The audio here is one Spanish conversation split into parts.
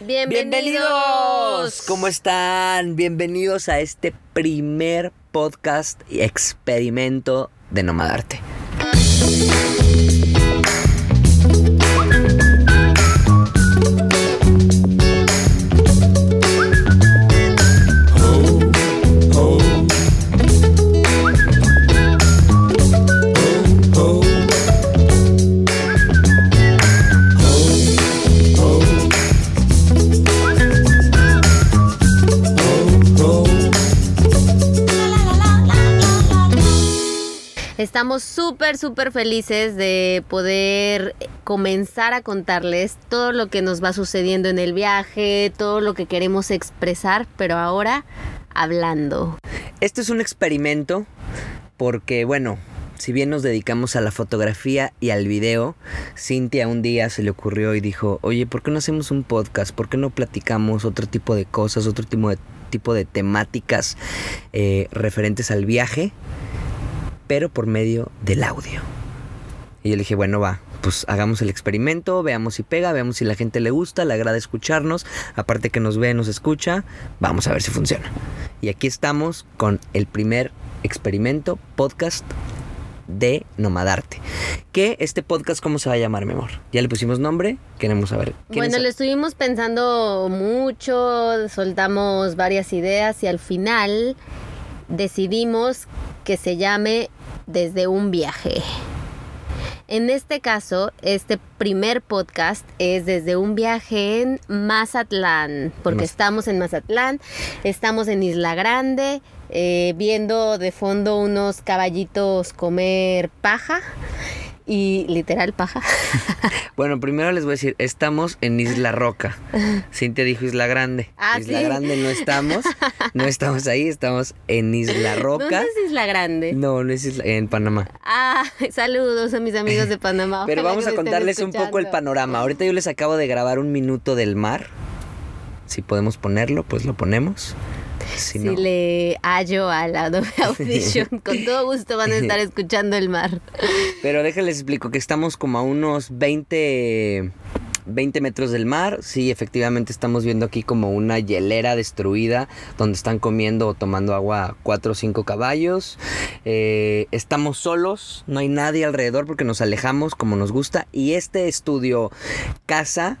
Bienvenidos. ¿Cómo están? Bienvenidos a este primer podcast y experimento de Nomadarte. Estamos súper, súper felices de poder comenzar a contarles todo lo que nos va sucediendo en el viaje, todo lo que queremos expresar, pero ahora hablando. Esto es un experimento porque, bueno, si bien nos dedicamos a la fotografía y al video, Cintia un día se le ocurrió y dijo, oye, ¿por qué no hacemos un podcast? ¿Por qué no platicamos otro tipo de cosas, otro tipo de, tipo de temáticas eh, referentes al viaje? Pero por medio del audio. Y yo le dije, bueno, va, pues hagamos el experimento, veamos si pega, veamos si la gente le gusta, le agrada escucharnos, aparte que nos ve, nos escucha, vamos a ver si funciona. Y aquí estamos con el primer experimento, podcast de Nomadarte. Que este podcast, ¿cómo se va a llamar, mi amor? Ya le pusimos nombre, queremos saber. Bueno, lo estuvimos pensando mucho, soltamos varias ideas y al final decidimos que se llame Desde un viaje. En este caso, este primer podcast es desde un viaje en Mazatlán, porque estamos en Mazatlán, estamos en Isla Grande, eh, viendo de fondo unos caballitos comer paja y literal paja. bueno, primero les voy a decir, estamos en Isla Roca. Cintia dijo Isla Grande. Ah, Isla Grande no estamos, no estamos ahí, estamos en Isla Roca. ¿Dónde es Isla Grande? No, no es Isla, en Panamá. Ah, saludos a mis amigos de Panamá. Pero vamos a contarles un poco el panorama. Ahorita yo les acabo de grabar un minuto del mar. Si podemos ponerlo, pues lo ponemos. Si, le hallo a la Adobe Audition, con todo gusto van a estar escuchando el mar. Pero déjenles explico que estamos como a unos 20... 20 metros del mar, sí, efectivamente estamos viendo aquí como una hielera destruida donde están comiendo o tomando agua cuatro o cinco caballos. Eh, estamos solos, no hay nadie alrededor porque nos alejamos como nos gusta. Y este estudio casa,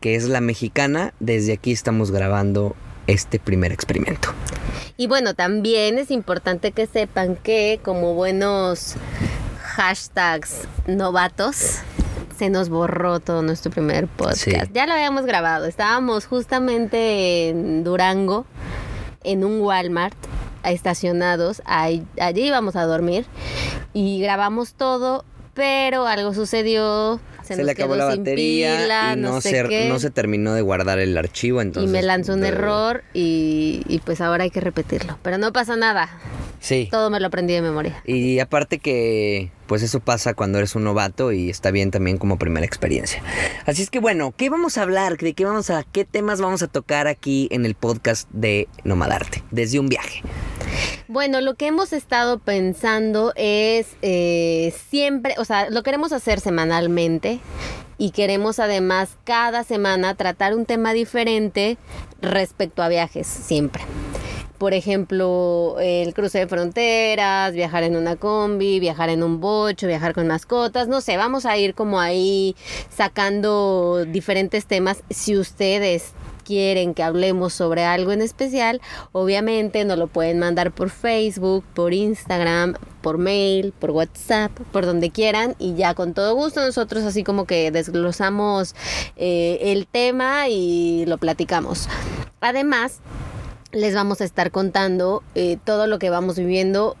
que es la mexicana, desde aquí estamos grabando este primer experimento. Y bueno, también es importante que sepan que como buenos hashtags novatos, se nos borró todo nuestro primer podcast. Ya lo habíamos grabado, estábamos justamente en Durango, en un Walmart, estacionados, allí íbamos a dormir y grabamos todo, pero algo sucedió, se, le acabó la batería y no, se, no se terminó de guardar el archivo. Entonces, y me lanzó un error y, y, pues ahora hay que repetirlo. Pero no pasa nada. Sí. Todo me lo aprendí de memoria. Y aparte que pues eso pasa cuando eres un novato y está bien también como primera experiencia. Así es que bueno, ¿qué vamos a hablar? ¿De qué vamos a qué temas vamos a tocar aquí en el podcast de Nomadarte desde un viaje? Bueno, lo que hemos estado pensando es eh, siempre, o sea, lo queremos hacer semanalmente y queremos además cada semana tratar un tema diferente respecto a viajes, siempre por ejemplo, el cruce de fronteras, viajar en una combi, viajar en un bocho, viajar con mascotas, no sé, vamos a ir como ahí sacando diferentes temas. Si ustedes quieren que hablemos sobre algo en especial, obviamente nos lo pueden mandar por Facebook, por Instagram, por mail, por WhatsApp, por donde quieran y ya con todo gusto nosotros así como que desglosamos eh, el tema y lo platicamos. Además, les vamos a estar contando eh, todo lo que vamos viviendo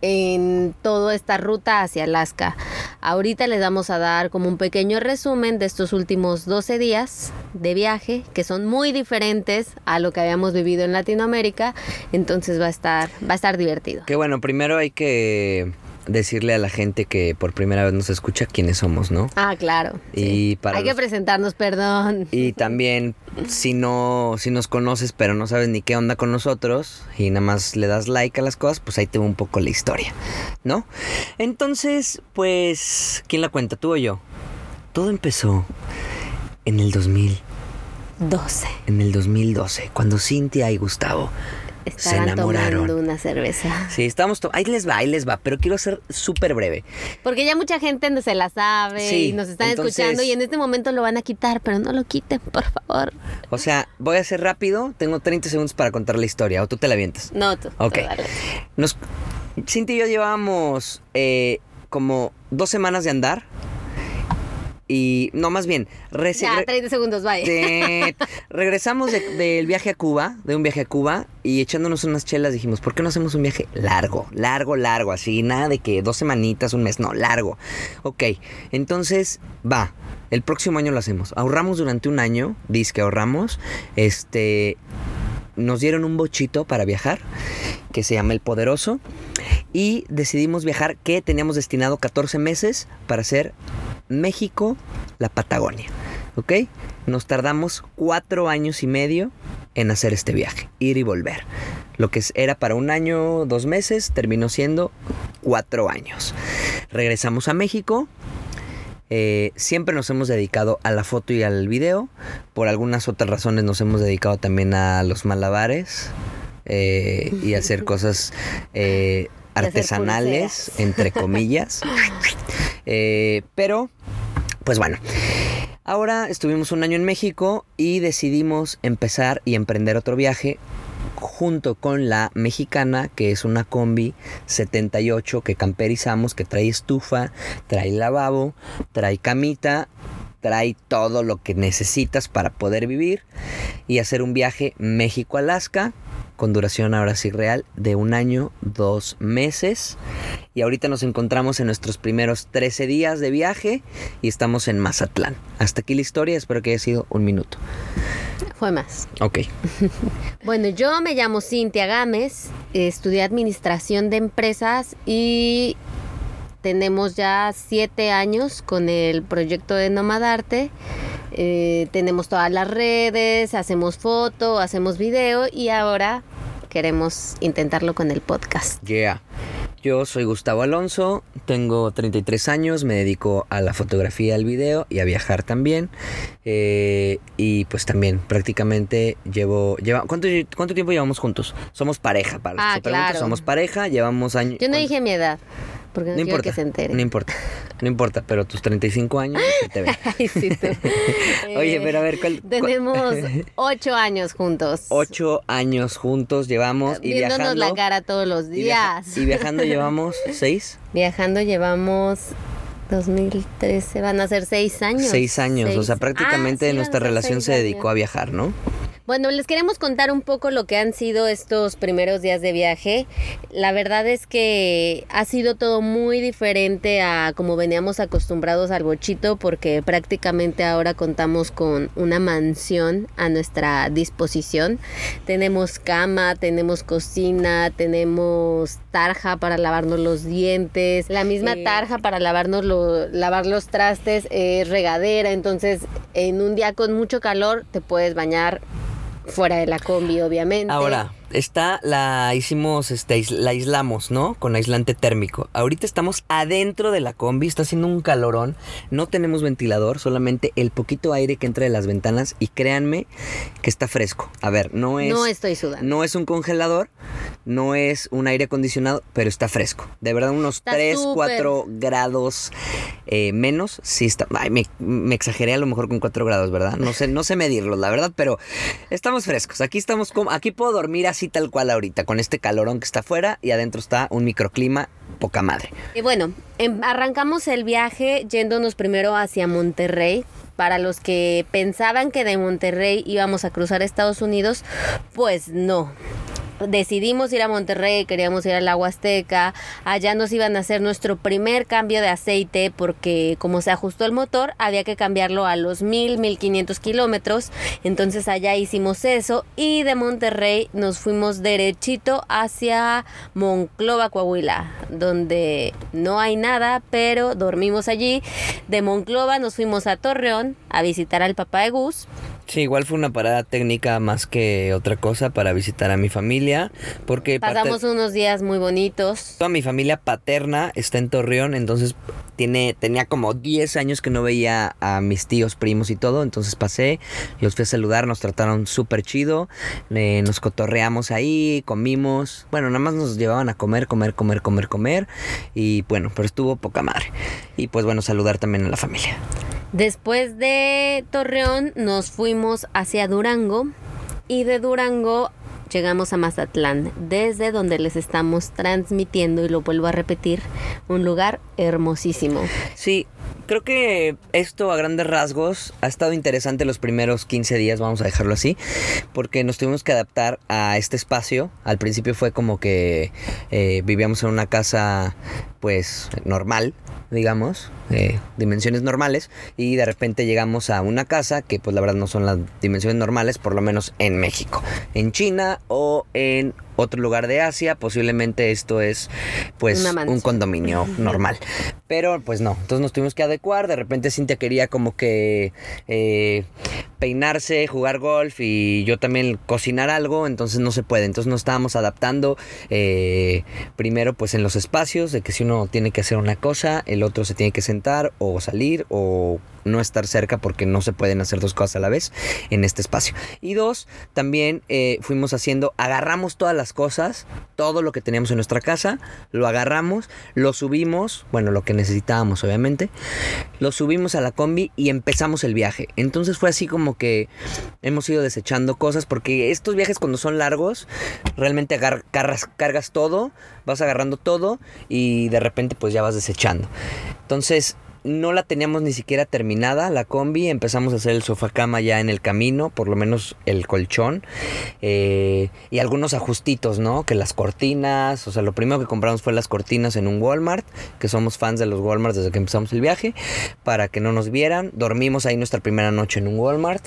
en toda esta ruta hacia Alaska. Ahorita les vamos a dar como un pequeño resumen de estos últimos 12 días de viaje, que son muy diferentes a lo que habíamos vivido en Latinoamérica, entonces va a estar va a estar divertido. Que bueno, primero hay que decirle a la gente que por primera vez nos escucha quiénes somos, ¿no? Ah, claro. Y para Hay que presentarnos, perdón. Y también si no si nos conoces pero no sabes ni qué onda con nosotros y nada más le das like a las cosas, pues ahí te va un poco la historia, ¿no? Entonces, pues ¿quién la cuenta tú o yo? Todo empezó en el 2000 2012. En el 2012, cuando Cintia y Gustavo Estaban se enamoraron. tomando una cerveza. Sí, estábamos... to- Ahí les va, ahí les va, pero quiero ser súper breve. Porque ya mucha gente no se la sabe Sí, y nos están entonces- escuchando y en este momento lo van a quitar, pero no lo quiten, por favor. O sea, voy a ser rápido, tengo 30 segundos para contar la historia, o tú te la avientas. No, tú. tú Ok. dale. Nos, Cintia y yo llevábamos eh, como dos semanas de andar. Y, no, más bien, Ya, re- 30 segundos, de- regresamos de- del viaje a Cuba, de un viaje a Cuba, y echándonos unas chelas dijimos, ¿por qué no hacemos un viaje largo? Largo, largo, así, nada de que dos semanitas, un mes, no, largo. Ok, entonces, va, el próximo año lo hacemos. Ahorramos durante un año, dice que ahorramos, este, nos dieron un bochito para viajar, que se llama El Poderoso, y decidimos viajar, que teníamos destinado 14 meses para hacer México, la Patagonia. ¿Ok? Nos tardamos cuatro años y medio en hacer este viaje, ir y volver. Lo que era para un año, dos meses, terminó siendo cuatro años. Regresamos a México. eh, siempre nos hemos dedicado a la foto y al video. Por algunas otras razones nos hemos dedicado también a los malabares eh, y a hacer cosas eh, artesanales, entre comillas. Pero, pues bueno. Ahora estuvimos un año en México y decidimos empezar y emprender otro viaje junto con la mexicana, que es una combi 78 que camperizamos, que trae estufa, trae lavabo, trae camita, trae todo lo que necesitas para poder vivir y hacer un viaje México-Alaska con duración ahora sí real de un año, dos meses. Y ahorita nos encontramos en nuestros primeros 13 días de viaje y estamos en Mazatlán. Hasta aquí la historia, espero que haya sido un minuto. Fue más. Ok. Bueno, yo me llamo Cintia Gámez, estudié administración de empresas y tenemos ya siete años con el proyecto de Nomadarte. Eh, tenemos todas las redes, hacemos foto, hacemos video y ahora queremos intentarlo con el podcast. Yeah. Yo soy Gustavo Alonso, tengo 33 años, me dedico a la fotografía, al video y a viajar también. Eh, y pues también prácticamente llevo... Lleva, ¿cuánto, ¿Cuánto tiempo llevamos juntos? Somos pareja, para los Ah, claro. somos pareja, llevamos años... Yo no ¿cuánto? dije mi edad, porque no, No quiero importa, que se entere. no importa, no importa, pero tus 35 años se te ven. Ay, sí, tú. Oye, pero a ver, ¿cuál- cuál- Tenemos ocho años juntos. Ocho años juntos llevamos y Viéndonos viajando... la cara todos los y viaja- días. y viajando llevamos seis. Viajando llevamos 2013, van a ser seis años. Seis años, o Seis. sea, prácticamente Ah, sí, nuestra relación se dedicó a viajar, ¿no? Bueno, les queremos contar un poco lo que han sido estos primeros días de viaje. La verdad es que ha sido todo muy diferente a como veníamos acostumbrados al bochito porque prácticamente ahora contamos con una mansión a nuestra disposición. Tenemos cama, tenemos cocina, tenemos tarja para lavarnos los dientes, la misma tarja para lavarnos lo- lavar los trastes, es regadera, entonces en un día con mucho calor te puedes bañar fuera de la combi, obviamente. Ahora, está, la hicimos, este, la aislamos, ¿no? Con aislante térmico. Ahorita estamos adentro de la combi, está haciendo un calorón, no tenemos ventilador, solamente el poquito aire que entra de las ventanas y créanme que está fresco. A ver, no es... no estoy sudando. No es un congelador, no es un aire acondicionado, pero está fresco. De verdad, unos Está 3, súper. 4 grados eh, menos. Sí está. Ay, me, me exageré a lo mejor con 4 grados, ¿verdad? No sé, no sé medirlos, la verdad, pero estamos frescos. Aquí estamos como. Aquí puedo dormir así tal cual ahorita, con este calorón que está afuera y adentro está un microclima poca madre. Y bueno, em- arrancamos el viaje yéndonos primero hacia Monterrey. Para los que pensaban que de Monterrey íbamos a cruzar Estados Unidos, pues no. Decidimos ir a Monterrey, queríamos ir al agua azteca, allá nos iban a hacer nuestro primer cambio de aceite porque como se ajustó el motor había que cambiarlo a los 1000, 1500 kilómetros, entonces allá hicimos eso y de Monterrey nos fuimos derechito hacia Monclova, Coahuila, donde no hay nada, pero dormimos allí. De Monclova nos fuimos a Torreón a visitar al papá de Gus. Sí, igual fue una parada técnica más que otra cosa para visitar a mi familia, porque pasamos unos días muy bonitos. Toda mi familia paterna está en Torreón, entonces tiene tenía como 10 años que no veía a mis tíos, primos y todo, entonces pasé, los fui a saludar, nos trataron súper chido, eh, nos cotorreamos ahí, comimos, bueno, nada más nos llevaban a comer, comer, comer, comer, comer, y bueno, pero estuvo poca madre. Y pues bueno, saludar también a la familia. Después de Torreón nos fuimos hacia Durango y de Durango llegamos a Mazatlán, desde donde les estamos transmitiendo, y lo vuelvo a repetir, un lugar hermosísimo. Sí, creo que esto a grandes rasgos ha estado interesante los primeros 15 días, vamos a dejarlo así, porque nos tuvimos que adaptar a este espacio. Al principio fue como que eh, vivíamos en una casa pues normal, digamos, eh, dimensiones normales, y de repente llegamos a una casa que pues la verdad no son las dimensiones normales, por lo menos en México, en China o en otro lugar de Asia, posiblemente esto es pues un condominio normal. Pero pues no, entonces nos tuvimos que adecuar, de repente Cintia quería como que eh, peinarse, jugar golf y yo también cocinar algo, entonces no se puede, entonces nos estábamos adaptando eh, primero pues en los espacios, de que si uno tiene que hacer una cosa, el otro se tiene que sentar o salir o no estar cerca porque no se pueden hacer dos cosas a la vez en este espacio. Y dos, también eh, fuimos haciendo, agarramos todas las cosas, todo lo que teníamos en nuestra casa, lo agarramos, lo subimos, bueno, lo que necesitábamos obviamente, lo subimos a la combi y empezamos el viaje. Entonces fue así como que hemos ido desechando cosas porque estos viajes cuando son largos, realmente cargas, todo, vas agarrando todo y de repente pues ya vas desechando. Entonces no la teníamos ni siquiera terminada, la combi. Empezamos a hacer el sofá cama ya en el camino, por lo menos el colchón. Eh, y algunos ajustitos, ¿no? Que las cortinas. O sea, lo primero que compramos fue las cortinas en un Walmart, que somos fans de los Walmart desde que empezamos el viaje, para que no nos vieran. Dormimos ahí nuestra primera noche en un Walmart.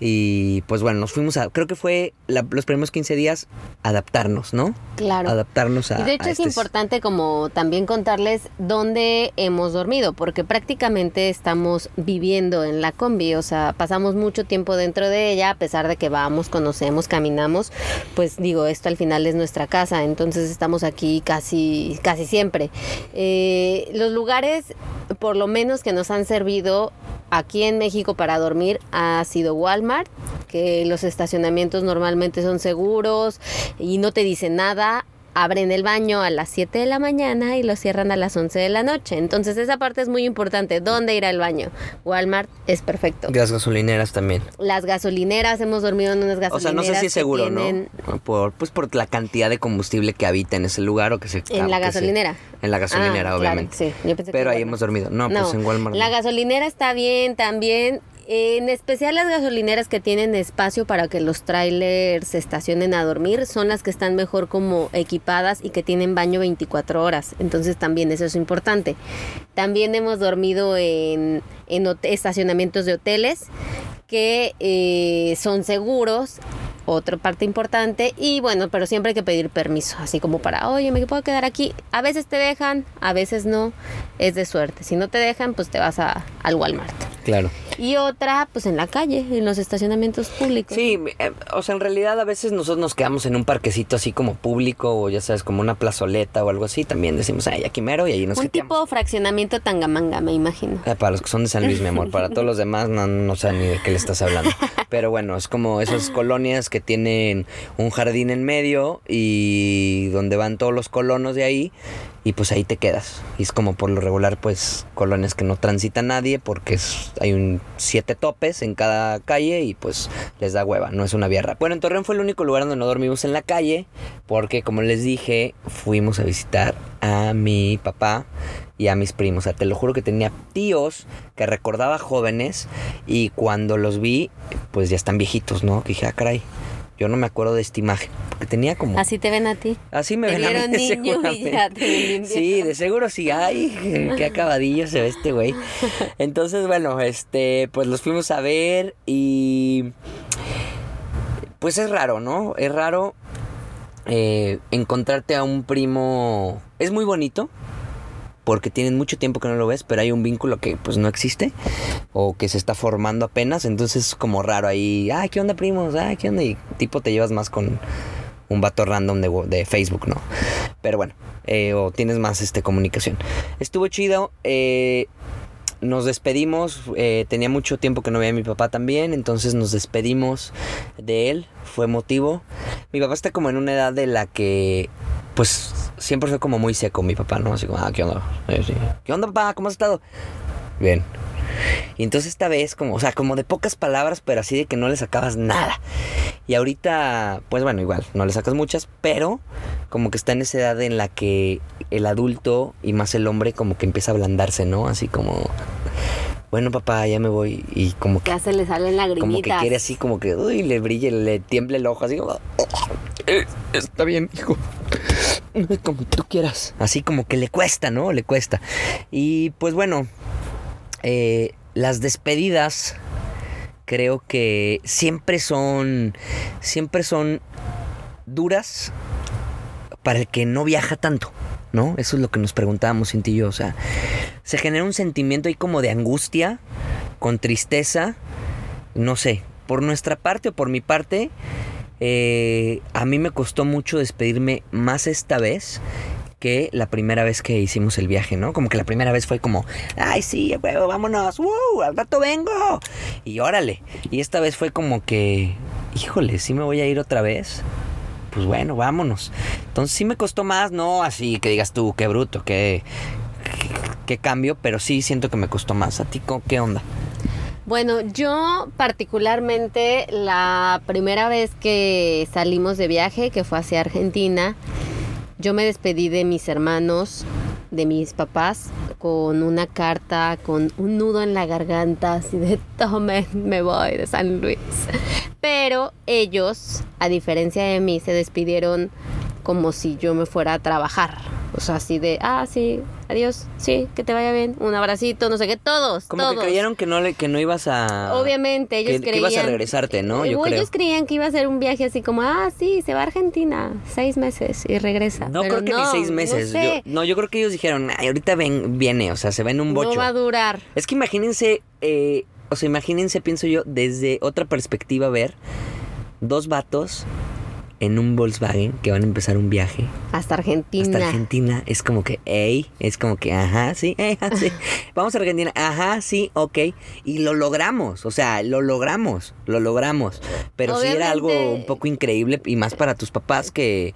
Y pues bueno, nos fuimos a. Creo que fue los primeros 15 días adaptarnos, ¿no? Claro. Adaptarnos a. Y de hecho es este importante como también contarles dónde hemos dormido, porque prácticamente estamos viviendo en la combi, o sea, pasamos mucho tiempo dentro de ella, a pesar de que vamos, conocemos, caminamos, pues digo, esto al final es nuestra casa, entonces estamos aquí casi, casi siempre. Eh, los lugares, por lo menos que nos han servido aquí en México para dormir, ha sido Walmart, que los estacionamientos normalmente son seguros y no te dicen nada abren el baño a las 7 de la mañana y lo cierran a las 11 de la noche. Entonces esa parte es muy importante. ¿Dónde ir al baño? Walmart es perfecto. Las gasolineras también. Las gasolineras, hemos dormido en unas gasolineras. O sea, no sé si es seguro, ¿no? Por, pues por la cantidad de combustible que habita en ese lugar o que se... En la gasolinera. en la gasolinera, ah, obviamente. sí. Pero ahí hemos dormido. No, pues en Walmart. La gasolinera está bien también. En especial las gasolineras que tienen espacio para que los trailers se estacionen a dormir son las que están mejor como equipadas y que tienen baño 24 horas. Entonces también eso es importante. También hemos dormido en, estacionamientos de hoteles que eh, son seguros otra parte importante y bueno, pero siempre hay que pedir permiso, así como para, oye, me puedo quedar aquí. A veces te dejan, a veces no, es de suerte. Si no te dejan, pues te vas a, al Walmart. Claro. Y otra, pues en la calle, en los estacionamientos públicos. Sí, eh, o sea, en realidad a veces nosotros nos quedamos en un parquecito así como público o ya sabes, como una plazoleta o algo así. También decimos, ay, aquí mero y ahí nos Un tipo fraccionamiento tangamanga, me imagino. Eh, para los que son de San Luis, mi amor. Para todos los demás no, no sé ni de qué le estás hablando. Pero bueno, es como esas colonias que tienen un jardín en medio y donde van todos los colonos de ahí y pues ahí te quedas. Y es como por lo regular, pues colonias que no transita nadie porque hay un siete topes en cada calle y pues les da hueva, no es una vía Bueno, en Torreón fue el único lugar donde no dormimos en la calle porque como les dije, fuimos a visitar a mi papá y a mis primos. O sea, te lo juro que tenía tíos que recordaba jóvenes y cuando los vi, pues ya están viejitos, ¿no? Que dije, ah, caray yo no me acuerdo de esta imagen, porque tenía como... Así te ven a ti. Así me ven a mí, Sí, de seguro sí. Ay, qué acabadillo se ve este güey. Entonces, bueno, este, pues los fuimos a ver y... Pues es raro, ¿no? Es raro eh, encontrarte a un primo... Es muy bonito, porque tienen mucho tiempo que no lo ves, pero hay un vínculo que pues no existe o que se está formando apenas, entonces es como raro ahí, ay, ¿qué onda primos? Ay, ¿qué onda? Y tipo te llevas más con un vato random de, de Facebook, ¿no? Pero bueno, eh, o tienes más este, comunicación. Estuvo chido. Eh, nos despedimos, eh, tenía mucho tiempo que no veía a mi papá también, entonces nos despedimos de él, fue motivo. Mi papá está como en una edad de la que, pues, siempre fue como muy seco mi papá, ¿no? Así como, ah, ¿qué onda? ¿Qué onda, papá? ¿Cómo has estado? Bien. Y entonces esta vez, como, o sea, como de pocas palabras, pero así de que no le sacabas nada. Y ahorita, pues bueno, igual, no le sacas muchas, pero como que está en esa edad en la que el adulto y más el hombre como que empieza a ablandarse, ¿no? Así como, bueno papá, ya me voy. Y como que... Ya se le salen lagrimitas. Como que quiere así, como que, uy, le brille, le tiemble el ojo, así como, "Eh, está bien, hijo. Como tú quieras. Así como que le cuesta, ¿no? Le cuesta. Y pues bueno, eh, las despedidas creo que siempre son, siempre son duras para el que no viaja tanto, ¿no? Eso es lo que nos preguntábamos Cinti y yo, o sea, se genera un sentimiento ahí como de angustia, con tristeza, no sé, por nuestra parte o por mi parte, eh, a mí me costó mucho despedirme más esta vez que la primera vez que hicimos el viaje, ¿no? Como que la primera vez fue como, ay, sí, vámonos, ¡uh! Al rato vengo. Y órale. Y esta vez fue como que, híjole, sí me voy a ir otra vez. Pues bueno, vámonos. Entonces sí me costó más, no así que digas tú, qué bruto, qué, qué, qué cambio, pero sí siento que me costó más. ¿A ti qué onda? Bueno, yo particularmente la primera vez que salimos de viaje, que fue hacia Argentina, yo me despedí de mis hermanos, de mis papás, con una carta, con un nudo en la garganta, así de tomen, me voy de San Luis. Pero ellos, a diferencia de mí, se despidieron como si yo me fuera a trabajar. O sea, así de, ah, sí, adiós, sí, que te vaya bien, un abracito, no sé qué, todos, Como todos. que creyeron que no, le, que no ibas a... Obviamente, ellos que, que creían... ibas a regresarte, ¿no? Yo Eh, creo. ellos creían que iba a ser un viaje así como, ah, sí, se va a Argentina, seis meses y regresa. No Pero creo que ni seis meses. No, sé, yo, no, yo creo que ellos dijeron, "Ay, ahorita ven, viene, o sea, se va en un bocho. no va a durar. Es que imagínense, eh, o sea, imagínense, pienso yo, desde otra perspectiva ver dos vatos en un Volkswagen que van a empezar un viaje Hasta Argentina. hasta Argentina. Es como que, ey, es como que, ajá, sí, ah, sí. Vamos a Argentina, ajá, sí, ok. Y lo logramos, o sea, lo logramos, lo logramos. Pero sí era algo Obviamente- un poco increíble y más para tus papás que,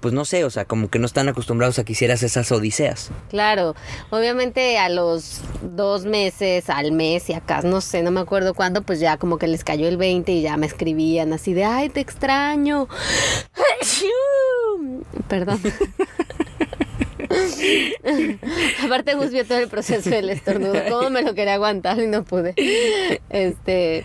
pues no sé, o sea, como que no están acostumbrados a que hicieras esas odiseas. Claro, obviamente a los dos meses, al mes y acá, no sé, no me acuerdo cuándo, pues ya como que les cayó el 20 y ya me escribían así de, ay, te extraño. Perdón. Aparte Gus todo el proceso del estornudo, cómo me lo quería aguantar y no pude. Este...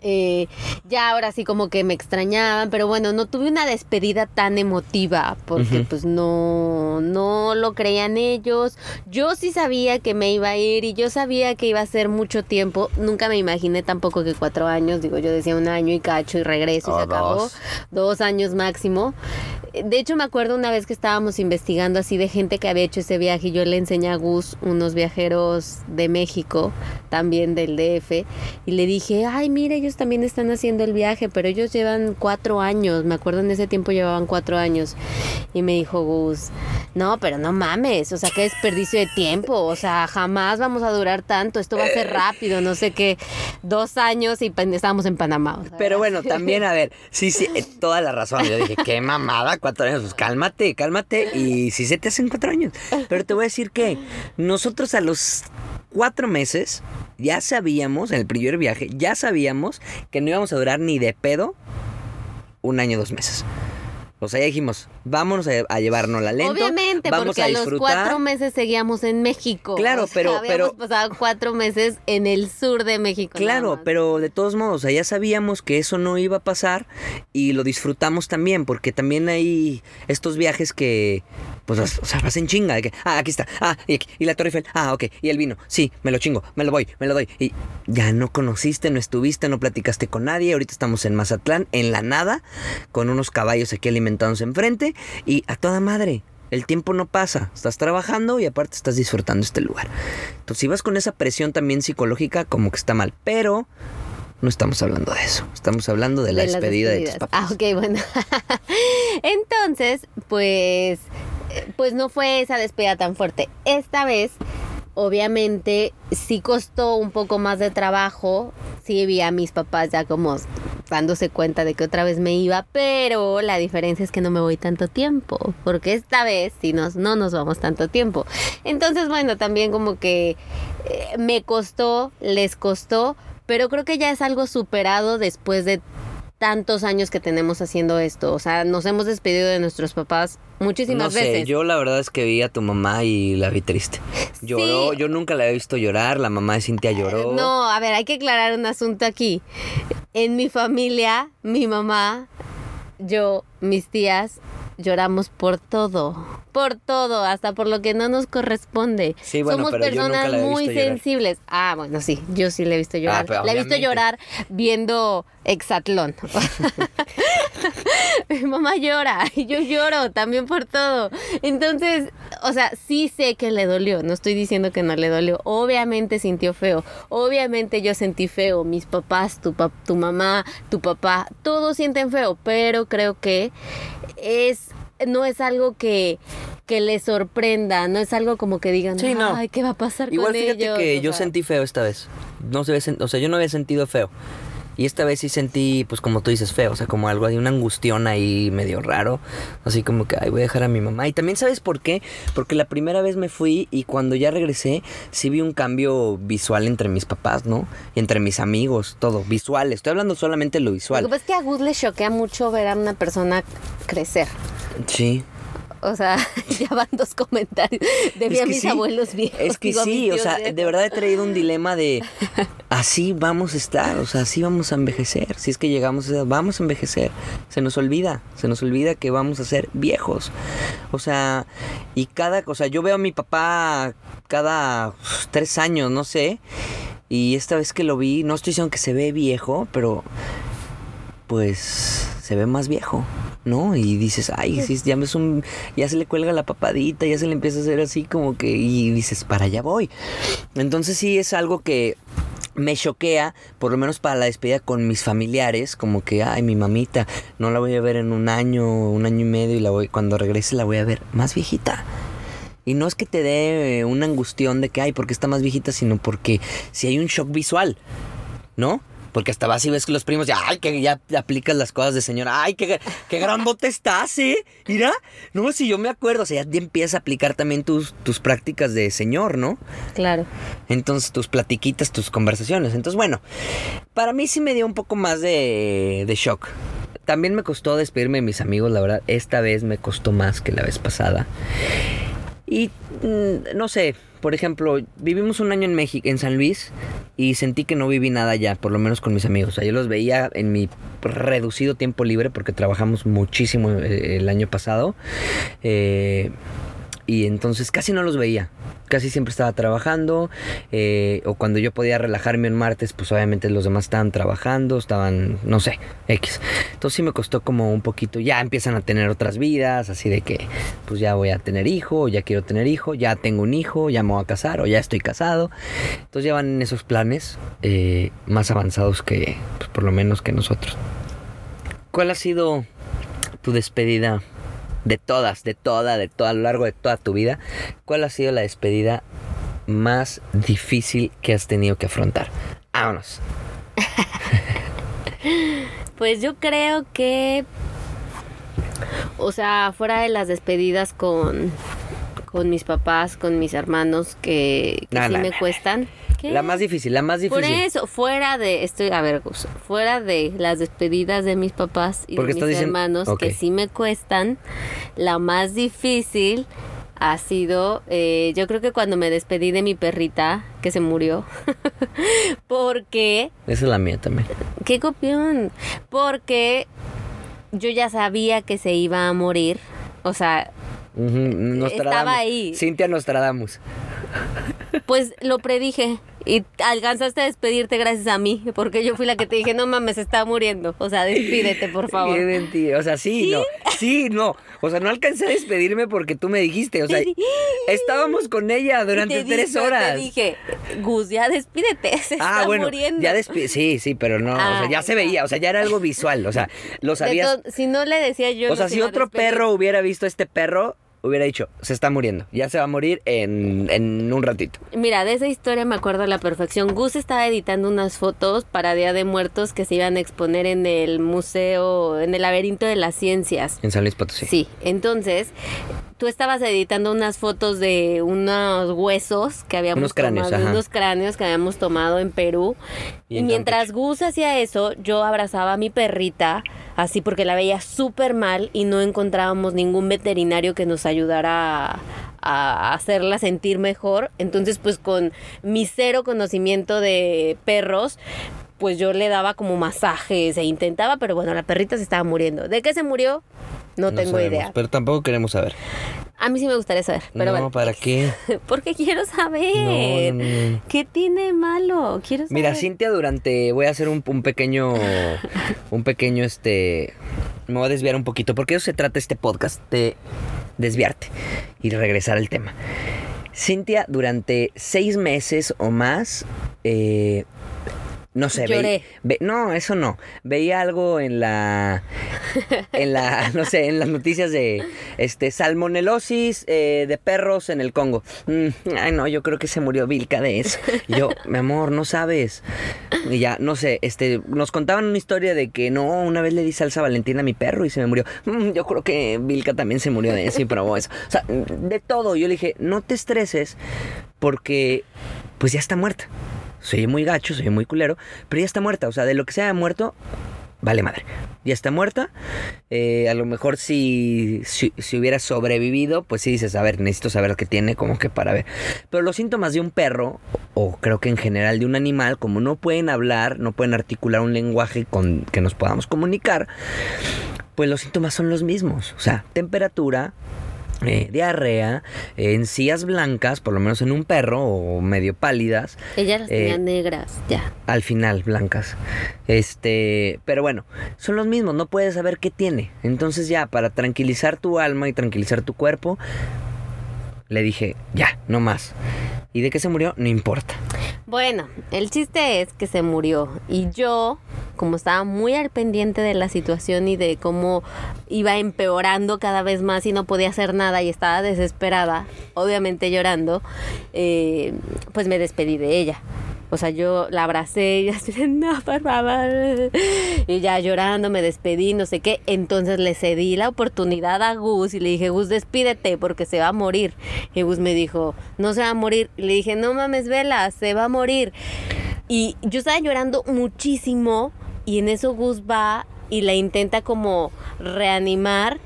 eh, ya ahora sí como que me extrañaban, pero bueno, no tuve una despedida tan emotiva porque pues no, no lo creían ellos. Yo sí sabía que me iba a ir y yo sabía que iba a ser mucho tiempo. Nunca me imaginé tampoco que cuatro años, digo, yo decía un año y cacho y regreso y O se acabó. dos. Dos años máximo. De hecho, me acuerdo una vez que estábamos investigando así de gente que había hecho ese viaje y yo le enseñé a Gus unos viajeros de México, también del DF, y le dije, ay, mire, ellos también están haciendo el viaje, pero ellos llevan cuatro años, me acuerdo en ese tiempo llevaban cuatro años. Y me dijo Gus, no, pero no mames, o sea, qué desperdicio de tiempo, o sea, jamás vamos a durar tanto, esto va a ser rápido, no sé qué, dos años y estábamos en Panamá. o sea, Pero bueno, también, a ver, sí, sí, eh, toda la razón. Yo dije, qué mamada, cuatro años, pues cálmate, cálmate. Y si se te hacen cuatro años. Pero te voy a decir que nosotros a los cuatro meses ya sabíamos, en el primer viaje, ya sabíamos que no íbamos a durar ni de pedo un año, dos meses. O sea, ya dijimos, vámonos a, a llevarnos la lento. Obviamente, vamos porque a a, los cuatro meses seguíamos en México. Claro, O sea, pero- habíamos pero- pasado cuatro meses en el sur de México. Claro, pero de todos modos, o sea, ya sabíamos que eso no iba a pasar y lo disfrutamos también, porque también hay estos viajes que, pues, o sea, vas en chinga, de que, ah, aquí está, ah, y, aquí, y la Torre Eiffel, ah, ok, y el vino, sí, me lo chingo, me lo voy, me lo doy, y ya no conociste, no estuviste, no platicaste con nadie, ahorita estamos en Mazatlán, en la nada, con unos caballos aquí alimentados enfrente, y a toda madre. El tiempo no pasa, estás trabajando y aparte estás disfrutando este lugar. Entonces, si vas con esa presión también psicológica, como que está mal. Pero no estamos hablando de eso. Estamos hablando de la De despedida de tus papás. Ah, ok, bueno. Entonces, pues, eh, pues no fue esa despedida tan fuerte. Esta vez, obviamente, sí costó un poco más de trabajo. Sí vi a mis papás ya como dándose cuenta de que otra vez me iba, pero la diferencia es que no me voy tanto tiempo, porque esta vez sí nos, no nos vamos tanto tiempo. Entonces, bueno, también como que eh, me costó, les costó, pero creo que ya es algo superado después de tantos años que tenemos haciendo esto. O sea, nos hemos despedido de nuestros papás muchísimas No sé, veces. yo la verdad es que vi a tu mamá y la vi triste. Lloró, Sí. yo nunca la he visto llorar, la mamá de Cintia lloró. No, a ver, hay que aclarar un asunto aquí. En mi familia, mi mamá, yo, mis tías, lloramos por todo. Por todo, hasta por lo que no nos corresponde. Sí, bueno, Somos pero yo nunca personas la he muy visto llorar. sensibles. Ah, bueno, sí, yo sí le he visto llorar. pero la he visto llorar viendo Exatlón. Mi mamá llora y yo lloro también por todo. Entonces, o sea, sí sé que le dolió, no estoy diciendo que no le dolió. Obviamente sintió feo, obviamente yo sentí feo, mis papás, tu, pap- tu mamá, tu papá, todos sienten feo, pero creo que es no es algo que que les sorprenda, no es algo como que digan, Sí, no. ay, ¿qué va a pasar Igual con fíjate ellos? que O yo sea, sentí feo esta vez. No se ve o sea, yo no había sentido feo. Y esta vez sí sentí, pues como tú dices, feo. O sea, como algo, hay una angustión ahí medio raro. Así como que, ay, voy a dejar a mi mamá. Y también, ¿sabes por qué? Porque la primera vez me fui y cuando ya regresé, sí vi un cambio visual entre mis papás, ¿no? Y entre mis amigos, todo, visual. Estoy hablando solamente de lo Lo visual. que pasa es que a Gus le choquea mucho ver a una persona crecer. Sí. O sea, ya van dos comentarios de Es vi a mis sí. abuelos viejos. Es que sí, o sea, viejos. de verdad he traído un dilema de así vamos a estar, o sea, así vamos a envejecer. Si es que llegamos a esa edad, vamos a envejecer. Se nos olvida, se nos olvida que vamos a ser viejos. O sea, y cada, o sea, yo veo a mi papá cada tres años, no sé. Y esta vez que lo vi, no estoy diciendo que se ve viejo, pero pues se ve más viejo, ¿no? Y dices, ay, sí, ya, es un, ya se le cuelga la papadita, ya se le empieza a hacer así como que, y dices, para allá voy. Entonces sí es algo que me choquea, por lo menos para la despedida con mis familiares, como que, ay, mi mamita, no la voy a ver en un año, un año y medio, y la voy, cuando regrese la voy a ver más viejita. Y no es que te dé eh, una angustión de que, ay, porque está más viejita, sino porque si hay un shock visual, ¿no? Porque hasta vas y ves que los primos ya, ay, que ya aplicas las cosas de señora, ay, qué, qué grandote estás, ¿eh? Mira, no, si yo me acuerdo, o sea, ya empiezas a aplicar también tus, tus prácticas de señor, ¿no? Claro. Entonces, tus platiquitas, tus conversaciones. Entonces, bueno, para mí sí me dio un poco más de, de shock. También me costó despedirme de mis amigos, la verdad. Esta vez me costó más que la vez pasada. Y mm, no sé, por ejemplo, vivimos un año en México, en San Luis, y sentí que no viví nada allá, por lo menos con mis amigos. O sea, yo los veía en mi reducido tiempo libre porque trabajamos muchísimo eh, el año pasado. Eh, y entonces casi no los veía. Casi siempre estaba trabajando. eh, o cuando yo podía relajarme un martes, pues obviamente los demás estaban trabajando, estaban, no sé, X. Entonces sí me costó como un poquito. Ya empiezan a tener otras vidas, así de que, pues ya voy a tener hijo, ya quiero tener hijo, ya tengo un hijo, ya me voy a casar, o ya estoy casado. Entonces ya van en esos planes eh, más avanzados que, pues, por lo menos que nosotros. ¿Cuál ha sido tu despedida de todas, de toda, de toda, a lo largo de toda tu vida? ¿Cuál ha sido la despedida más difícil que has tenido que afrontar? Vámonos. Pues yo creo que, o sea, fuera de las despedidas con, con mis papás, con mis hermanos, que, que No, sí no, me no. cuestan. ¿Qué? La más difícil, la más Por difícil. eso, fuera de, estoy, a ver, fuera de las despedidas de mis papás y Porque de mis diciendo- hermanos, que sí me cuestan, la más difícil ha sido, eh, yo creo que cuando me despedí de mi perrita, que se murió, porque Esa es la mía también. Qué copión. Porque yo ya sabía que se iba a morir. O sea, Nostradamus. Estaba ahí. Cintia Nostradamus. Pues lo predije. Y alcanzaste a despedirte gracias a mí. Porque yo fui la que te dije, no mames, está muriendo. O sea, despídete, por favor. Qué mentira. O sea, sí, ¿Sí? no. Sí, no. O sea, no alcancé a despedirme porque tú me dijiste. O sea, estábamos con ella durante Te tres dije- horas. Te dije, Gus, ya despídete, se Ah, está bueno, muriendo. ya sí, sí, pero no, o sea, ya se veía, o sea, ya era algo visual, o sea, lo sabías. si no le decía yo. O sea, no si otro despedir. perro hubiera visto a este perro, hubiera dicho, se está muriendo, ya se va a morir en, en un ratito. Mira, de esa historia me acuerdo a la perfección. Gus estaba editando unas fotos para Día de Muertos que se iban a exponer en el museo, en el laberinto de las ciencias. En San Luis Potosí. Sí, entonces tú estabas editando unas fotos de unos huesos que habíamos Unos cráneos, tomado, unos cráneos que habíamos tomado en Perú. Y Y, en mientras. Gus hacía eso, yo abrazaba a mi perrita, así porque la veía súper mal y no encontrábamos ningún veterinario que nos ayudara a, a hacerla sentir mejor. Entonces, pues con mi cero conocimiento de perros, pues yo le daba como masajes e intentaba, pero bueno, la perrita se estaba muriendo. ¿De qué se murió? No, tengo sabemos, idea. Pero tampoco queremos saber. A mí sí me gustaría saber, pero no, bueno. ¿para qué? Porque quiero saber. No, no, no. ¿Qué tiene malo? Quiero saber. Mira, Cintia, durante. Voy a hacer un, un pequeño. Un pequeño, este. Me voy a desviar un poquito, porque eso se trata este podcast, de desviarte y regresar al tema. Cintia, durante seis meses o más. eh, no sé, Lloré. ve- no, eso no. Veía algo en la, en la, no sé, en las noticias de, este, salmonelosis eh, de perros en el Congo. Mm, ay, no, yo creo que se murió Vilca de eso. Y yo, mi amor, no sabes. Y ya, no sé, este, nos contaban una historia de que no, una vez le di salsa valentina a mi perro y se me murió. Mm, yo creo que Vilca también se murió de eso y probó eso. O sea, de todo. Yo le dije, no te estreses porque, pues ya está muerta. Soy muy gacho, soy muy culero, pero ya está muerta. O sea, de lo que se haya muerto, vale madre. Ya está muerta. Eh, a lo mejor si, si, si hubiera sobrevivido, pues sí dices, a ver, necesito saber qué tiene, como que para ver. Pero los síntomas de un perro, o creo que en general de un animal, como no pueden hablar, no pueden articular un lenguaje con que nos podamos comunicar, pues los síntomas son los mismos. O sea, temperatura, eh, diarrea, eh, encías blancas, por lo menos en un perro, o medio pálidas, Ella las Eh, tenía negras, ya. al final blancas. Este, pero bueno, son los mismos, no puedes saber qué tiene. Entonces ya, para tranquilizar tu alma y tranquilizar tu cuerpo, le dije, ya, no más. ¿Y de qué se murió? No importa. Bueno, el chiste es que se murió y yo, como estaba muy al pendiente de la situación y de cómo iba empeorando cada vez más y no podía hacer nada y estaba desesperada, obviamente llorando, eh, pues me despedí de ella. O sea, yo la abracé y así, no, por favor. Y ya llorando me despedí, no sé qué. Entonces le cedí la oportunidad a Gus y le dije, Gus, despídete porque se va a morir. Y Gus me dijo, no se va a morir. Y le dije, no mames, vela, se va a morir. Y yo estaba llorando muchísimo y en eso Gus va y la intenta como reanimar.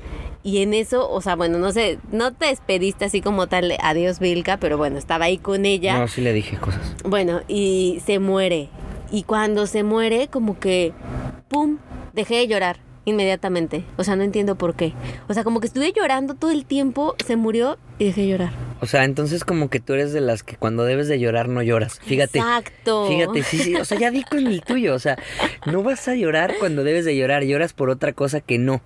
Y en eso, o sea, bueno, no sé, no te despediste así como tal, adiós Vilca, pero bueno, estaba ahí con ella. No, sí le dije cosas. Bueno, y se muere. Y cuando se muere, como que, ¡pum!, dejé de llorar inmediatamente. O sea, no entiendo por qué. O sea, como que estuve llorando todo el tiempo, se murió y dejé de llorar. O sea, entonces como que tú eres de las que cuando debes de llorar no lloras. Fíjate. Exacto. Fíjate, sí, sí, o sea, ya di con el tuyo, o sea, no vas a llorar cuando debes de llorar, lloras por otra cosa que no.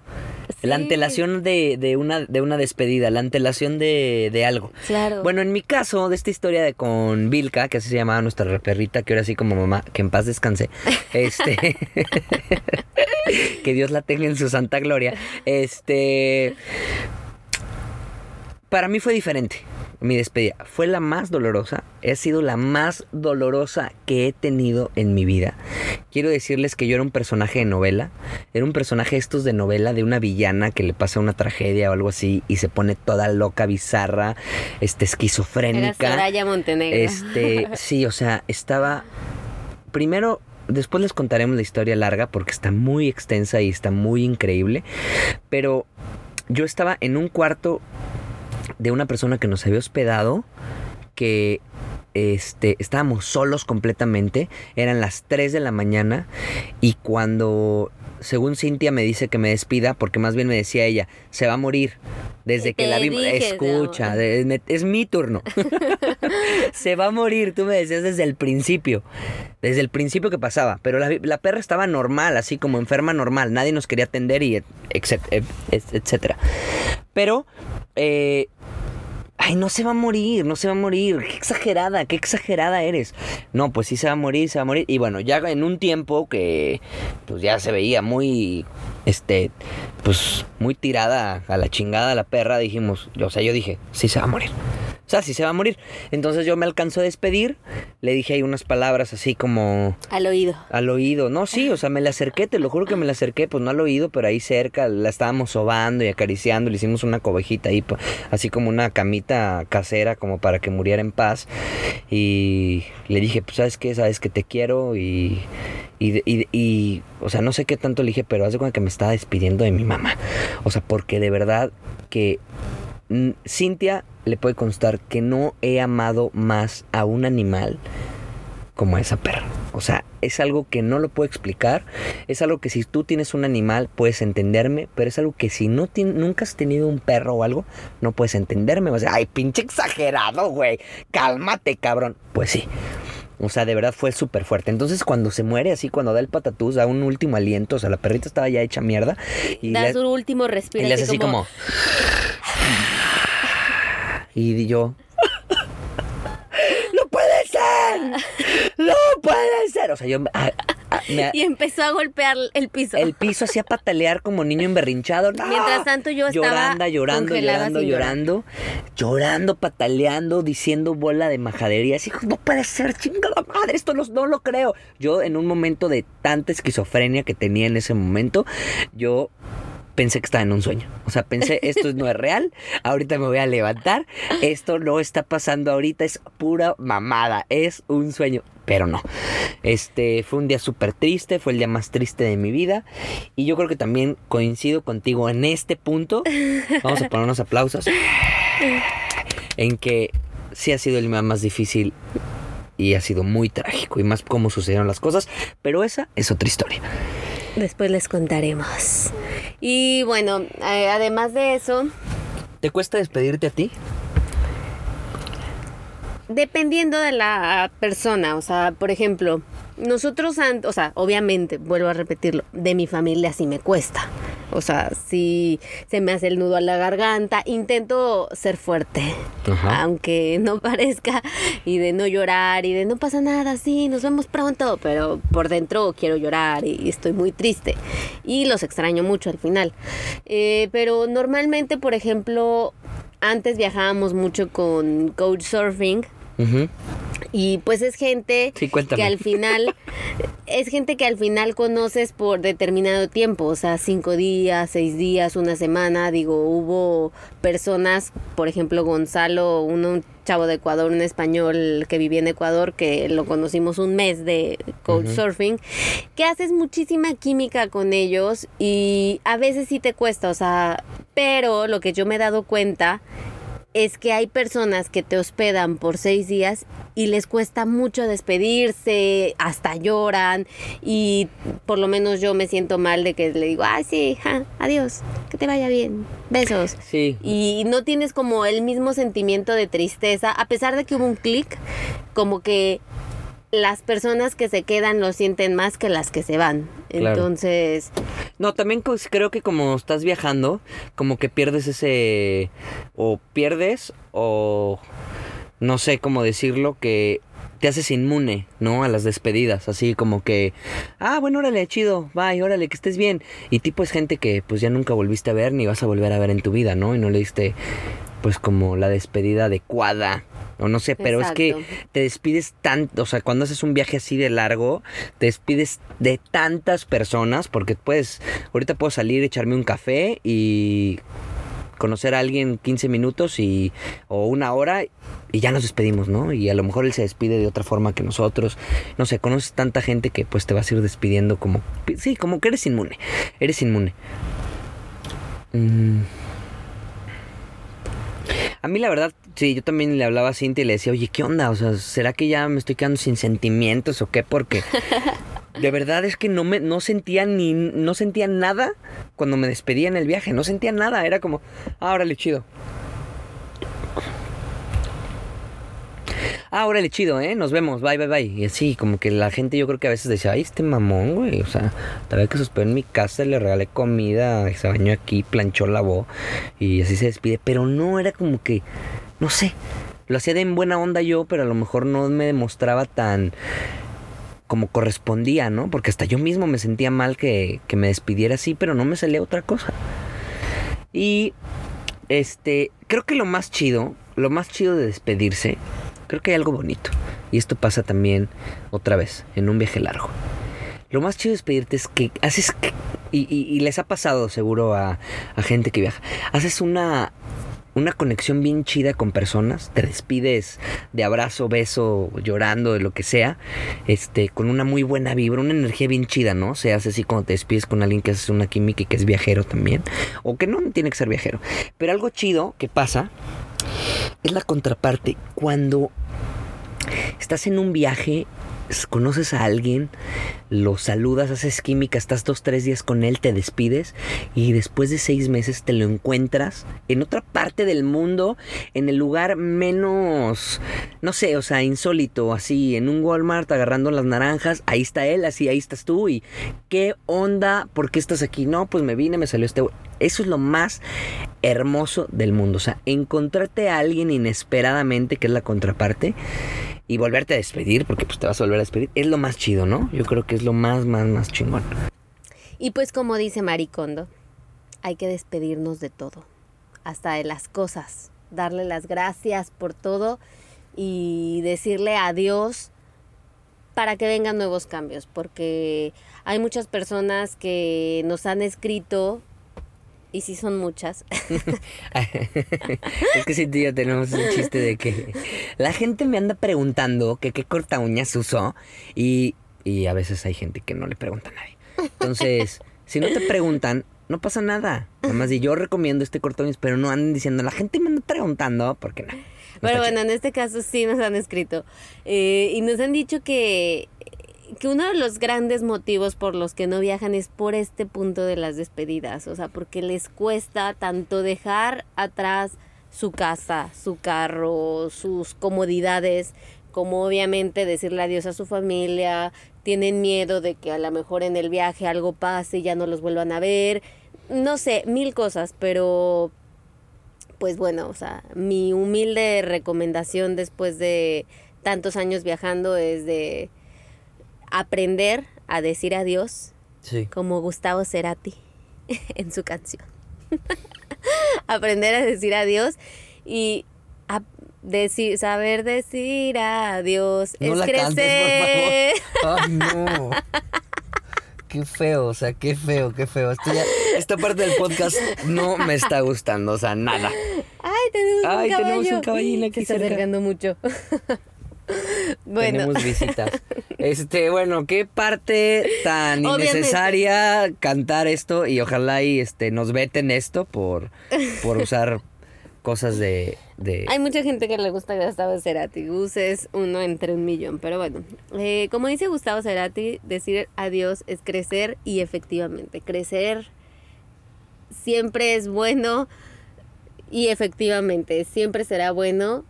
La antelación de, de una, de una despedida, la antelación de, de algo. Claro. Bueno, en mi caso, de esta historia de con Vilca, que así se llamaba nuestra perrita, que ahora sí como mamá, que en paz descanse, este, que Dios la tenga en su santa gloria, este, para mí fue diferente. Mi despedida fue la más dolorosa, ha sido la más dolorosa que he tenido en mi vida. Quiero decirles que yo era un personaje de novela, era un personaje estos de novela de una villana que le pasa una tragedia o algo así y se pone toda loca, bizarra, este Era esquizofrénica. Soraya Montenegro. Este, sí, o sea, estaba. Primero, después les contaremos la historia larga porque está muy extensa y está muy increíble. Pero yo estaba en un cuarto de una persona que nos había hospedado que este, estábamos solos completamente, eran las 3 de la mañana y cuando según Cintia me dice que me despida, porque más bien me decía ella, se va a morir. Desde que la vi, dije, escucha, me- es mi turno. se va a morir, tú me decías desde el principio. Desde el principio que pasaba. Pero la, la perra estaba normal, así como enferma normal. Nadie nos quería atender y et- etc- et- et- etcétera. Pero, eh, Ay, no se va a morir, no se va a morir. Qué exagerada, qué exagerada eres. No, pues sí se va a morir, se va a morir. Y bueno, ya en un tiempo que pues ya se veía muy, este, pues muy tirada a la chingada la perra, dijimos, o sea, yo dije, sí se va a morir. O sea, sí se va a morir. Entonces yo me alcanzo a despedir, le dije ahí unas palabras así como Al oído. al oído. No, sí, o sea, me la acerqué, te lo juro que me la acerqué, pues no al oído, pero ahí cerca, la estábamos sobando y acariciando, le hicimos una cobejita ahí, pa- así como una camita casera, como para que muriera en paz. Y le dije, pues, ¿sabes qué? Sabes que te quiero y... Y, y, y, o sea, no sé qué tanto le dije, pero hace cuenta que me estaba despidiendo de mi mamá. O sea, porque de verdad que Cintia le puede constar que no he amado más a un animal como a esa perra. O sea, es algo que no lo puedo explicar. Es algo que si tú tienes un animal puedes entenderme, pero es algo que si no nunca has tenido un perro o algo, no puedes entenderme. O sea, ay, pinche exagerado, güey. Cálmate, cabrón. Pues sí. O sea, de verdad fue súper fuerte. Entonces, cuando se muere así, cuando da el patatús, da un último aliento. O sea, la perrita estaba ya hecha mierda. Y Das le- un último y respiro. le hace así como... Y yo... ¡No puede ser! ¡No puede ser! O sea, yo... a- a- me- Y empezó a golpear el piso. el piso hacía patalear como niño emberrinchado. ¡No! Mientras tanto, yo estaba llorando, llorando, llorando, llorar. llorando, llorando, pataleando, diciendo bola de majaderías. Hijo, no puede ser, chingada madre, esto no, no lo creo. Yo en un momento de tanta esquizofrenia que tenía en ese momento, yo pensé que estaba en un sueño. O sea, pensé, esto no es real, ahorita me voy a levantar, esto no está pasando ahorita, es pura mamada, es un sueño. Pero no. Este fue un día súper triste, fue el día más triste de mi vida. Y yo creo que también coincido contigo en este punto. Vamos a poner unos aplausos. En que sí ha sido el día más difícil y ha sido muy trágico. Y más cómo sucedieron las cosas. Pero esa es otra historia. Después les contaremos. Y bueno, eh, además de eso, ¿Te cuesta despedirte a ti? dependiendo de la persona, o sea, por ejemplo, nosotros, o sea, obviamente, vuelvo a repetirlo, de mi familia sí me cuesta. O sea, si se me hace el nudo a la garganta, intento ser fuerte, Ajá. aunque no parezca, y de no llorar, y de no pasa nada, sí, nos vemos pronto, pero por dentro quiero llorar y estoy muy triste. Y los extraño mucho al final. Eh, pero normalmente, por ejemplo, antes viajábamos mucho con Couchsurfing. Y pues es gente Sí, que al final, es gente que al final conoces por determinado tiempo, o sea, cinco días, seis días, una semana. Digo, hubo personas, por ejemplo, Gonzalo, uno, un chavo de Ecuador, un español que vivía en Ecuador, que lo conocimos un mes de couchsurfing, que haces muchísima química con ellos y a veces sí te cuesta, o sea, pero lo que yo me he dado cuenta es que hay personas que te hospedan por seis días y les cuesta mucho despedirse, hasta lloran y por lo menos yo me siento mal de que le digo, ay sí, ja, adiós, que te vaya bien, besos. Sí. Y no tienes como el mismo sentimiento de tristeza, a pesar de que hubo un clic, como que las personas que se quedan lo sienten más que las que se van. Claro. Entonces, No, también creo que como estás viajando, como que pierdes ese... O pierdes o... No sé cómo decirlo, que te haces inmune, ¿no? A las despedidas, así como que... Ah, bueno, órale, chido, bye, órale, que estés bien. Y tipo es gente que pues ya nunca volviste a ver ni vas a volver a ver en tu vida, ¿no? Y no le diste pues como la despedida adecuada. O no sé, pero es que te despides tanto, o sea, cuando haces un viaje así de largo, te despides de tantas personas, porque puedes, ahorita puedo salir, echarme un café y conocer a alguien 15 minutos y, o una hora y ya nos despedimos, ¿no? Y a lo mejor él se despide de otra forma que nosotros. No sé, conoces tanta gente que pues te vas a ir despidiendo como, sí, como que eres inmune, eres inmune. Mm. A mí la verdad, sí, yo también le hablaba a Cintia y le decía, oye, ¿qué onda? O sea, ¿será que ya me estoy quedando sin sentimientos o qué? Porque de verdad es que no me no sentía ni no sentía nada cuando me despedía en el viaje, no sentía nada, era como, ah, órale, chido. Ah, órale, chido, ¿eh? Nos vemos, bye, bye, bye. Y así, como que la gente yo creo que a veces decía, ay, este mamón, güey. O sea, vez que se en mi casa, le regalé comida, se bañó aquí, planchó, lavó y así se despide. Pero no, era como que, no sé, lo hacía de en buena onda yo, pero a lo mejor no me demostraba tan como correspondía, ¿no? Porque hasta yo mismo me sentía mal que, que me despidiera así, pero no me salía otra cosa. Y este, creo que lo más chido, lo más chido de despedirse creo que hay algo bonito. Y esto pasa también otra vez, en un viaje largo. Lo más chido de despedirte es que haces... y, les ha pasado seguro a, a gente que viaja. Haces una, una conexión bien chida con personas, te despides de abrazo, beso, llorando, de lo que sea, este, con una muy buena vibra, una energía bien chida, ¿no? Se hace así cuando te despides con alguien que hace una química y que es viajero también, o que no tiene que ser viajero. Pero algo chido que pasa es la contraparte. Cuando estás en un viaje, conoces a alguien, lo saludas, haces química, estás dos, tres días con él, te despides y después de seis meses te lo encuentras en otra parte del mundo, en el lugar menos, no sé, o sea, insólito, así, en un Walmart agarrando las naranjas, ahí está él, así, ahí estás tú y qué onda, ¿por qué estás aquí? No, pues me vine, me salió este... Eso es lo más hermoso del mundo. O sea, encontrarte a alguien inesperadamente, que es la contraparte, y volverte a despedir, porque pues te vas a volver a despedir, es lo más chido, ¿no? Yo creo que es lo más, más, más chingón. Y pues como dice Maricondo, hay que despedirnos de todo, hasta de las cosas, darle las gracias por todo y decirle adiós para que vengan nuevos cambios, porque hay muchas personas que nos han escrito y sí son muchas. es que sí, tío, tenemos un chiste de que la gente me anda preguntando que qué corta uñas usó y, y a veces hay gente que no le pregunta a nadie. Entonces, si no te preguntan, no pasa nada. Además, yo recomiendo este corta uñas, pero no anden diciendo, la gente me anda preguntando, porque no. pero bueno, en este caso sí nos han escrito. Eh, y nos han dicho que que uno de los grandes motivos por los que no viajan es por este punto de las despedidas, o sea, porque les cuesta tanto dejar atrás su casa, su carro, sus comodidades, como obviamente decirle adiós a su familia, tienen miedo de que a lo mejor en el viaje algo pase y ya no los vuelvan a ver, no sé, mil cosas, pero pues bueno, o sea, mi humilde recomendación después de tantos años viajando es de aprender a decir adiós, como Gustavo Cerati en su canción. aprender a decir adiós y a decir, saber decir adiós no es la crecer. por favor. Ay, no. Qué feo, o sea, qué feo, qué feo. esta parte del podcast no me está gustando, o sea, nada. Ay, tenemos un caballo. tenemos un caballín aquí Se está acercando mucho. bueno. Tenemos visitas. Este, bueno, qué parte tan innecesaria cantar esto y ojalá y este nos veten esto por, por usar cosas de, Hay mucha gente que le gusta Gustavo Cerati. Gus es uno entre un millón. Pero bueno, eh, como dice Gustavo Cerati, decir adiós es crecer y efectivamente, crecer siempre es bueno y efectivamente siempre será bueno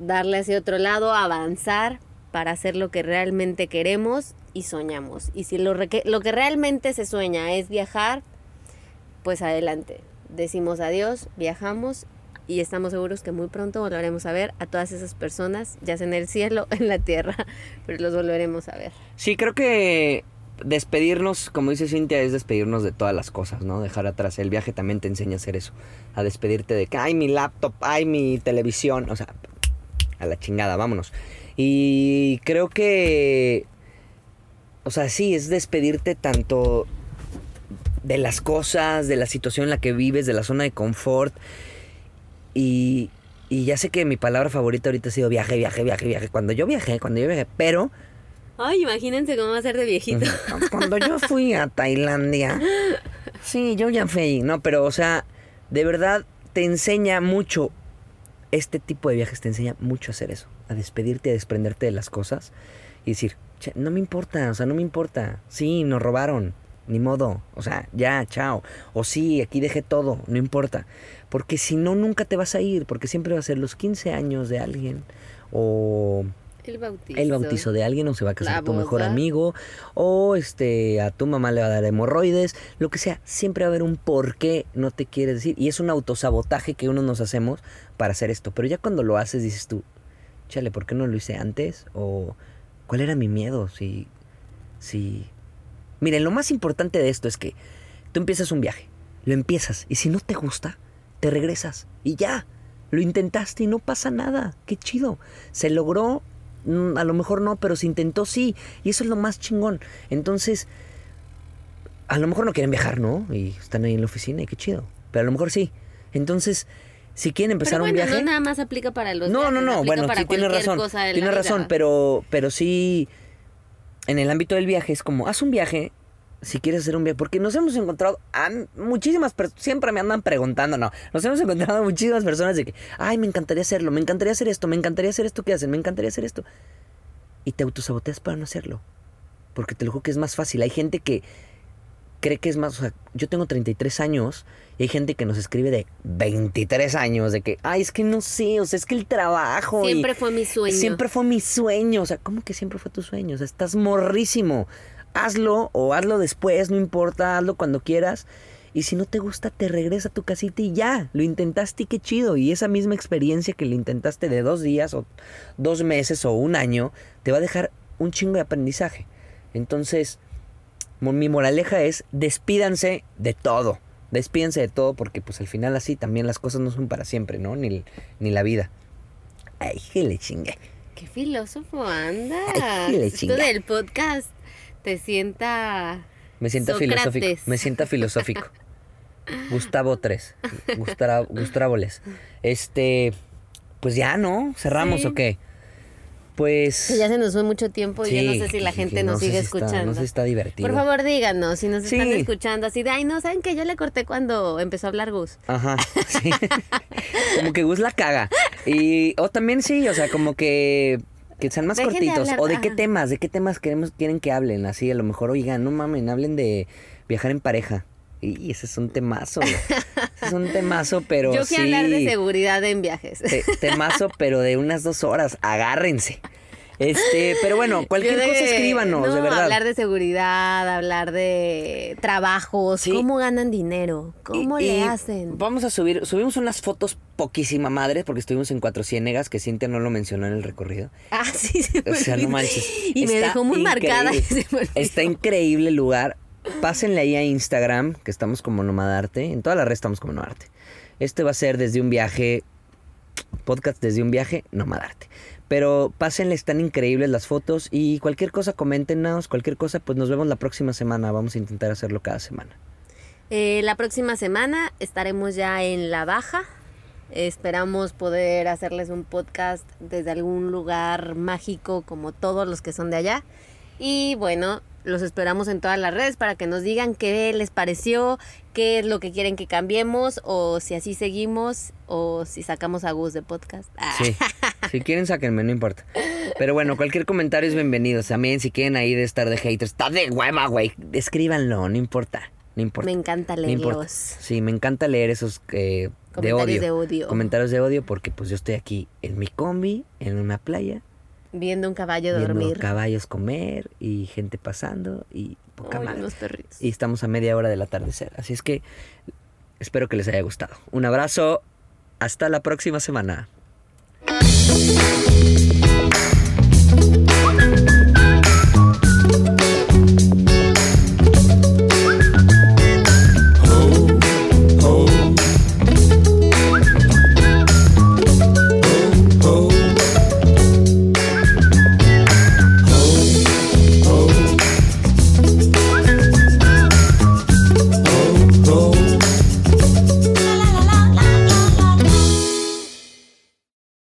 darle hacia otro lado, avanzar para hacer lo que realmente queremos y soñamos. Y si lo, lo que realmente se sueña es viajar, pues adelante. Decimos adiós, viajamos y estamos seguros que muy pronto volveremos a ver a todas esas personas, ya sea en el cielo en la tierra, pero los volveremos a ver. Sí, creo que despedirnos, como dice Cintia, es despedirnos de todas las cosas, ¿no? Dejar atrás. El viaje también te enseña a hacer eso. A despedirte de que, ay, mi laptop, ay, mi televisión. O sea, a la chingada, vámonos. Y creo que, o sea, sí, es despedirte tanto de las cosas, de la situación en la que vives, de la zona de confort. Y, y ya sé que mi palabra favorita ahorita ha sido viaje, viaje, viaje, viaje. Cuando yo viajé, cuando yo viajé, pero... Ay, imagínense cómo va a ser de viejito. Cuando yo fui a Tailandia. Sí, yo ya fui. No, pero, o sea, de verdad te enseña mucho este tipo de viajes te enseña mucho a hacer eso, a despedirte, a desprenderte de las cosas y decir, "Che, no me importa, o sea, no me importa. Sí, nos robaron, ni modo, o sea, ya, chao. O sí, aquí dejé todo, no importa. Porque si no, nunca te vas a ir, porque siempre va a ser los 15 años de alguien o El bautizo. el bautizo de alguien o se va a casar tu mejor amigo o este a tu mamá le va a dar hemorroides, lo que sea, siempre va a haber un por qué no te quieres decir y es un autosabotaje que uno nos hacemos para hacer esto, pero ya cuando lo haces dices tú, chale, ¿por qué no lo hice antes? o ¿cuál era mi miedo? Si si Miren, lo más importante de esto es que tú empiezas un viaje, lo empiezas y si no te gusta, te regresas y ya. Lo intentaste y no pasa nada. Qué chido. Se logró, a lo mejor no, pero se intentó sí. Y eso es lo más chingón. Entonces, a lo mejor no quieren viajar, ¿no? Y están ahí en la oficina y qué chido. Pero a lo mejor sí. Entonces, si quieren empezar Pero un viaje... no nada más aplica para los No, no, viajes, no, aplica bueno, sí tienes razón. Tienes razón, pero, pero sí, en el ámbito del viaje es como, haz un viaje, si quieres hacer un viaje, porque nos hemos encontrado a muchísimas personas, siempre me andan preguntando, no, nos hemos encontrado a muchísimas personas de que, ay, me encantaría hacerlo, me encantaría hacer esto, me encantaría hacer esto que hacen, me encantaría hacer esto. Y te autosaboteas para no hacerlo, porque te lo juro que es más fácil. Hay gente que cree que es más, o sea, yo tengo 33 años y hay gente que nos escribe de 23 años, de que, ay, es que no sé, o sea, es que el trabajo... y- Siempre fue mi sueño. Siempre fue mi sueño. O sea, ¿cómo que siempre fue tu sueño? O sea, estás morrísimo. Hazlo o hazlo después, no importa, hazlo cuando quieras. Y si no te gusta, te regresa a tu casita y ya. Lo intentaste y qué chido. Y esa misma experiencia que lo intentaste de dos días o dos meses o un año, te va a dejar un chingo de aprendizaje. Entonces, mi moraleja es despídanse de todo. Despídense de todo porque pues al final así también las cosas no son para siempre, ¿no? Ni, ni la vida. Ay, que le chingue. Qué filósofo anda. Ay, le Esto chinga. del podcast te sienta Me siento Sócrates. filosófico. Me siento filosófico. Gustavo 3. Gustavo, Gustavo Les. Este. Pues ya, ¿no? ¿Cerramos Sí. o qué? Pues. que ya se nos fue mucho tiempo y yo no sé si la gente nos sigue si está- escuchando. no sé si está divertido. Por favor, díganos si nos están escuchando así de, ay, no, ¿saben que Yo le corté cuando empezó a hablar Gus. Ajá, sí. como que Gus la caga. Y, o también sí, o sea, como que, que sean más Dejen cortitos. o de qué temas, de qué temas queremos, quieren que hablen. Así, a lo mejor, oigan, no mamen, hablen de viajar en pareja. Y ese es un temazo. ese es un temazo, pero yo sí. quiero hablar de seguridad en viajes. te- temazo, pero de unas dos horas. Agárrense. Este, pero bueno, cualquier de- cosa escríbanos, no, de verdad. Hablar de seguridad, hablar de trabajos, Sí. cómo ganan dinero, cómo Y- le y hacen. Vamos a subir, subimos unas fotos poquísima madre, porque estuvimos en Cuatro Ciénegas, que Cintia no lo mencionó en el recorrido. Ah, sí, se me O sea, no manches. Y me Está dejó muy marcada. increíble. olvidó. Está increíble el lugar. Pásenle ahí a Instagram, que estamos como Nomadarte. En toda la red estamos como Nomadarte. Este va a ser desde un viaje, podcast desde un viaje, Nomadarte. Pero pásenle, están increíbles las fotos y cualquier cosa, coméntenos, cualquier cosa, pues nos vemos la próxima semana. Vamos a intentar hacerlo cada semana. Eh, la próxima semana estaremos ya en la baja. Esperamos poder hacerles un podcast desde algún lugar mágico como todos los que son de allá. Y bueno, los esperamos en todas las redes para que nos digan qué les pareció, qué es lo que quieren que cambiemos o si así seguimos o si sacamos a Gus de podcast. Ah. Sí, si quieren sáquenme, no importa. Pero bueno, cualquier comentario es bienvenido. También si quieren ahí de estar de haters, está de hueva, güey. Escríbanlo, no importa. No importa. Me encanta No leerlos. Sí, me encanta leer esos eh, de Comentarios odio. de odio. Comentarios de odio porque pues yo estoy aquí en mi combi, en una playa, Viendo un caballo viendo dormir. caballos comer y gente pasando y poca Ay, madre. perritos. Y estamos a media hora del atardecer. Así es que espero que les haya gustado. Un abrazo. Hasta la próxima semana.